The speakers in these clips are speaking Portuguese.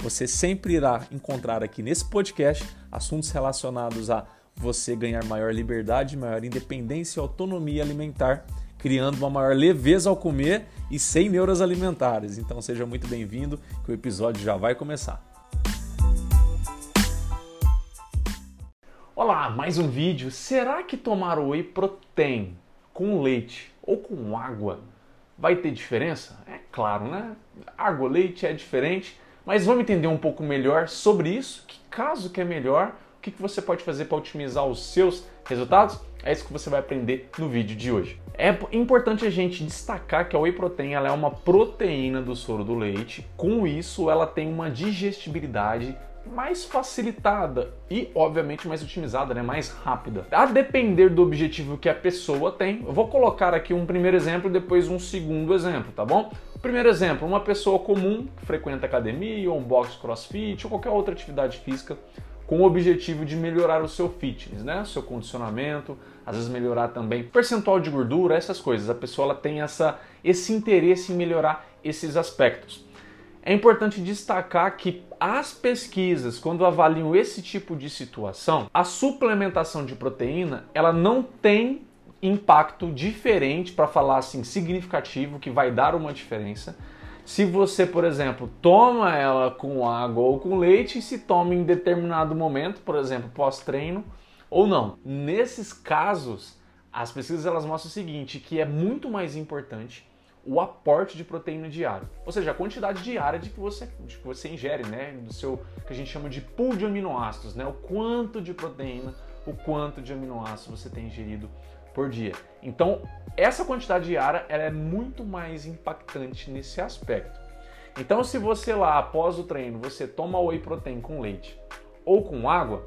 Você sempre irá encontrar aqui nesse podcast assuntos relacionados a você ganhar maior liberdade, maior independência e autonomia alimentar, criando uma maior leveza ao comer e sem neuras alimentares. Então seja muito bem-vindo, que o episódio já vai começar. Olá, mais um vídeo. Será que tomar whey protein com leite ou com água vai ter diferença? É claro, né? Água, leite é diferente mas vamos entender um pouco melhor sobre isso, que caso que é melhor, o que você pode fazer para otimizar os seus resultados? É isso que você vai aprender no vídeo de hoje. É importante a gente destacar que a whey protein é uma proteína do soro do leite. Com isso, ela tem uma digestibilidade mais facilitada e, obviamente, mais otimizada, né? mais rápida. A depender do objetivo que a pessoa tem, eu vou colocar aqui um primeiro exemplo e depois um segundo exemplo, tá bom? Primeiro exemplo, uma pessoa comum que frequenta academia, ou um box crossfit ou qualquer outra atividade física com o objetivo de melhorar o seu fitness, né? O seu condicionamento, às vezes melhorar também percentual de gordura, essas coisas. A pessoa ela tem essa, esse interesse em melhorar esses aspectos. É importante destacar que as pesquisas, quando avaliam esse tipo de situação, a suplementação de proteína ela não tem impacto diferente, para falar assim, significativo, que vai dar uma diferença. Se você, por exemplo, toma ela com água ou com leite e se toma em determinado momento, por exemplo, pós-treino ou não. Nesses casos, as pesquisas elas mostram o seguinte, que é muito mais importante o aporte de proteína diário, ou seja, a quantidade diária de que você, de que você ingere, né, do seu que a gente chama de pool de aminoácidos, né, o quanto de proteína, o quanto de aminoácidos você tem ingerido por dia. Então, essa quantidade diária ela é muito mais impactante nesse aspecto. Então, se você lá após o treino você toma whey protein com leite ou com água,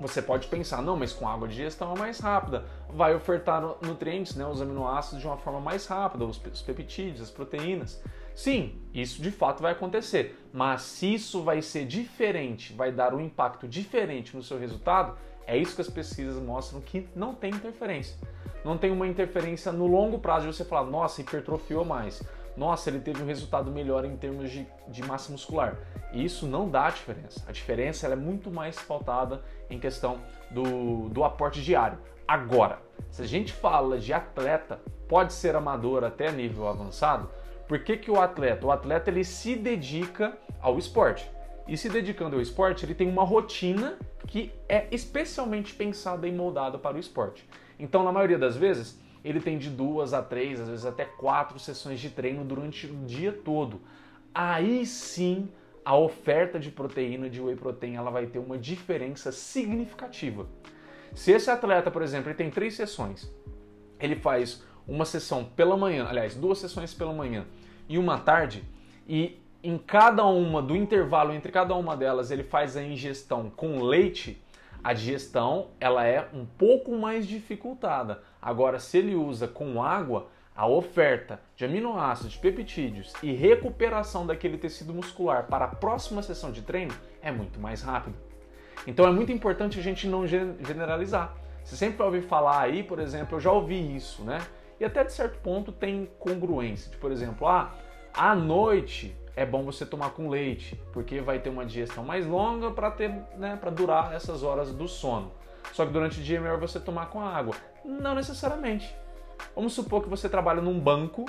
você pode pensar, não, mas com água a digestão é mais rápida, vai ofertar nutrientes, né, os aminoácidos de uma forma mais rápida, os peptídeos, as proteínas. Sim, isso de fato vai acontecer, mas se isso vai ser diferente, vai dar um impacto diferente no seu resultado, é isso que as pesquisas mostram que não tem interferência. Não tem uma interferência no longo prazo de você falar, nossa, hipertrofiou mais, nossa, ele teve um resultado melhor em termos de, de massa muscular. E isso não dá diferença. A diferença é muito mais pautada em questão do, do aporte diário. Agora, se a gente fala de atleta, pode ser amador até nível avançado, por que, que o atleta? O atleta ele se dedica ao esporte. E se dedicando ao esporte, ele tem uma rotina que é especialmente pensada e moldada para o esporte. Então, na maioria das vezes, ele tem de duas a três, às vezes até quatro sessões de treino durante o dia todo. Aí sim, a oferta de proteína de whey protein ela vai ter uma diferença significativa. Se esse atleta, por exemplo, ele tem três sessões, ele faz uma sessão pela manhã, aliás, duas sessões pela manhã e uma tarde, e em cada uma do intervalo entre cada uma delas ele faz a ingestão com leite, a digestão ela é um pouco mais dificultada. Agora, se ele usa com água, a oferta de aminoácidos, de peptídeos e recuperação daquele tecido muscular para a próxima sessão de treino é muito mais rápida. Então é muito importante a gente não generalizar. Você sempre vai ouvir falar aí, por exemplo, eu já ouvi isso, né? E até de certo ponto tem congruência. De, por exemplo, ah, à noite é bom você tomar com leite, porque vai ter uma digestão mais longa para ter, né, para durar essas horas do sono. Só que durante o dia é melhor você tomar com água. Não necessariamente. Vamos supor que você trabalha num banco,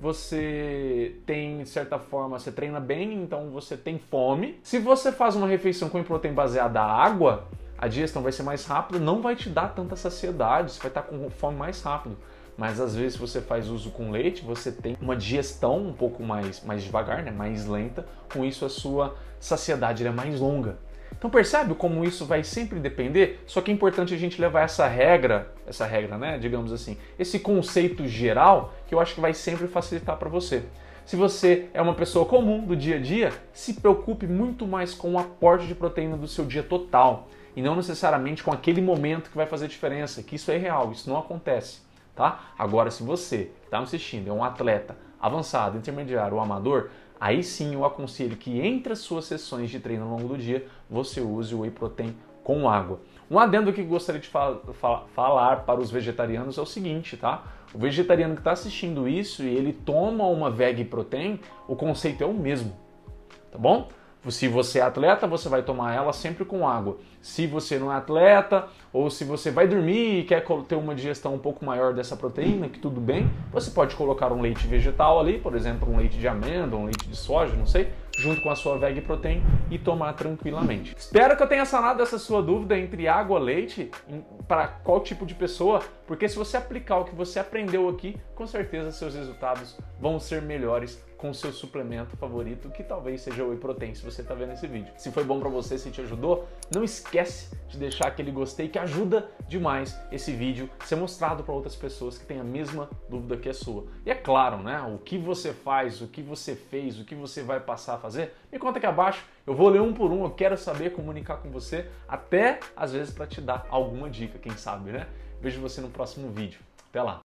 você tem, de certa forma, você treina bem, então você tem fome. Se você faz uma refeição com proteína baseada em água, a digestão vai ser mais rápida, não vai te dar tanta saciedade, você vai estar com fome mais rápido mas às vezes você faz uso com leite, você tem uma digestão um pouco mais, mais devagar, né? mais lenta, com isso a sua saciedade é mais longa. Então percebe como isso vai sempre depender? Só que é importante a gente levar essa regra, essa regra, né, digamos assim, esse conceito geral que eu acho que vai sempre facilitar para você. Se você é uma pessoa comum do dia a dia, se preocupe muito mais com o aporte de proteína do seu dia total e não necessariamente com aquele momento que vai fazer diferença, que isso é real, isso não acontece, tá? Agora, se você que está me assistindo é um atleta avançado, intermediário ou amador, aí sim eu aconselho que entre as suas sessões de treino ao longo do dia, você use o whey protein com água. Um adendo que gostaria de fal fal falar para os vegetarianos é o seguinte, tá? O vegetariano que está assistindo isso e ele toma uma veg protein, o conceito é o mesmo, tá bom? Se você é atleta, você vai tomar ela sempre com água. Se você não é atleta, ou se você vai dormir e quer ter uma digestão um pouco maior dessa proteína, que tudo bem, você pode colocar um leite vegetal ali, por exemplo, um leite de amêndoa, um leite de soja, não sei, junto com a sua veg protein e tomar tranquilamente. Espero que eu tenha sanado essa sua dúvida entre água e leite para qual tipo de pessoa, porque se você aplicar o que você aprendeu aqui, com certeza seus resultados vão ser melhores com o seu suplemento favorito, que talvez seja o whey protein, se você está vendo esse vídeo. Se foi bom para você, se te ajudou, não esquece de deixar aquele gostei que ajuda demais esse vídeo ser mostrado para outras pessoas que têm a mesma dúvida que a sua. E é claro, né, o que você faz, o que você fez, o que você vai passar a fazer, me conta aqui abaixo, eu vou ler um por um, eu quero saber comunicar com você, até às vezes para te dar alguma dica, quem sabe, né? Vejo você no próximo vídeo. Até lá!